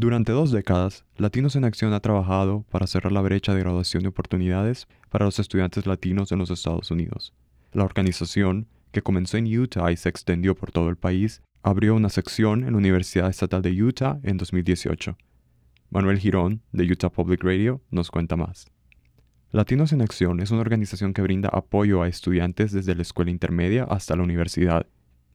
Durante dos décadas, Latinos en Acción ha trabajado para cerrar la brecha de graduación de oportunidades para los estudiantes latinos en los Estados Unidos. La organización, que comenzó en Utah y se extendió por todo el país, abrió una sección en la Universidad Estatal de Utah en 2018. Manuel Girón, de Utah Public Radio, nos cuenta más. Latinos en Acción es una organización que brinda apoyo a estudiantes desde la escuela intermedia hasta la universidad.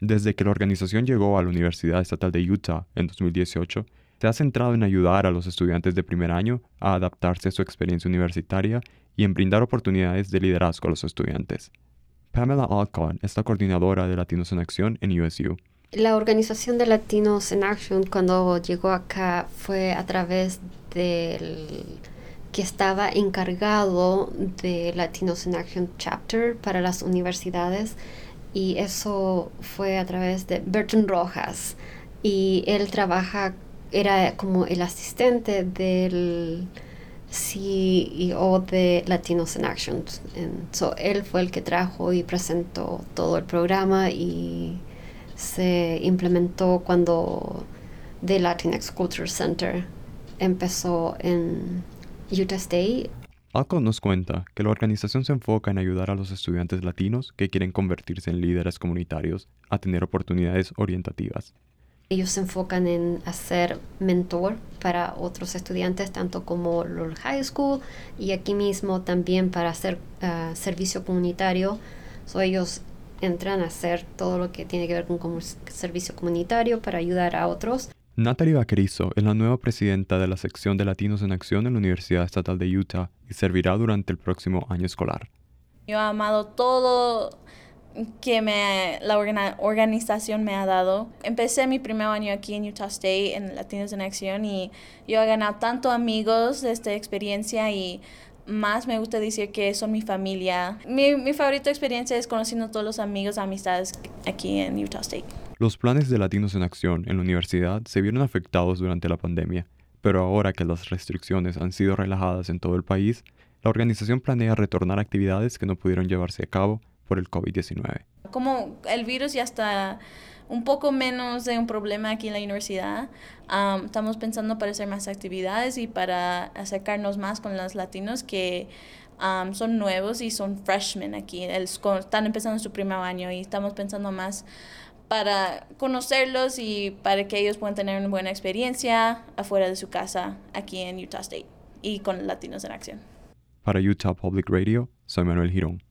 Desde que la organización llegó a la Universidad Estatal de Utah en 2018, se ha centrado en ayudar a los estudiantes de primer año a adaptarse a su experiencia universitaria y en brindar oportunidades de liderazgo a los estudiantes. Pamela Alcott es la coordinadora de Latinos en Acción en USU. La organización de Latinos en Action cuando llegó acá fue a través del que estaba encargado de Latinos in Action Chapter para las universidades y eso fue a través de Burton Rojas y él trabaja, era como el asistente del CEO de Latinos in Action. So, él fue el que trajo y presentó todo el programa y se implementó cuando The Latinx Culture Center empezó en Utah State. Alco nos cuenta que la organización se enfoca en ayudar a los estudiantes latinos que quieren convertirse en líderes comunitarios a tener oportunidades orientativas. Ellos se enfocan en hacer mentor para otros estudiantes, tanto como los high school y aquí mismo también para hacer ah, servicio comunitario. So, ellos entran a hacer todo lo que tiene que ver con servicio comunitario para ayudar a otros. Natalie Vaquerizo es la nueva presidenta de la sección de Latinos en Acción en la Universidad Estatal de Utah y servirá durante el próximo año escolar. Yo he amado todo que me, la organización me ha dado. Empecé mi primer año aquí en Utah State en Latinos en Acción y yo he ganado tanto amigos de esta experiencia y más me gusta decir que son mi familia. Mi, mi favorita experiencia es conociendo a todos los amigos, amistades aquí en Utah State. Los planes de Latinos en Acción en la universidad se vieron afectados durante la pandemia, pero ahora que las restricciones han sido relajadas en todo el país, la organización planea retornar actividades que no pudieron llevarse a cabo por el COVID-19. Como el virus ya está un poco menos de un problema aquí en la universidad. estamos pensando para hacer más actividades y para acercarnos más con los latinos que son nuevos y son freshmen aquí. están empezando su primer año y estamos pensando más para conocerlos y para que ellos puedan tener una buena experiencia afuera de su casa aquí en Utah State y con Latinos en Acción. Para Utah Public Radio, soy Manuel Girón.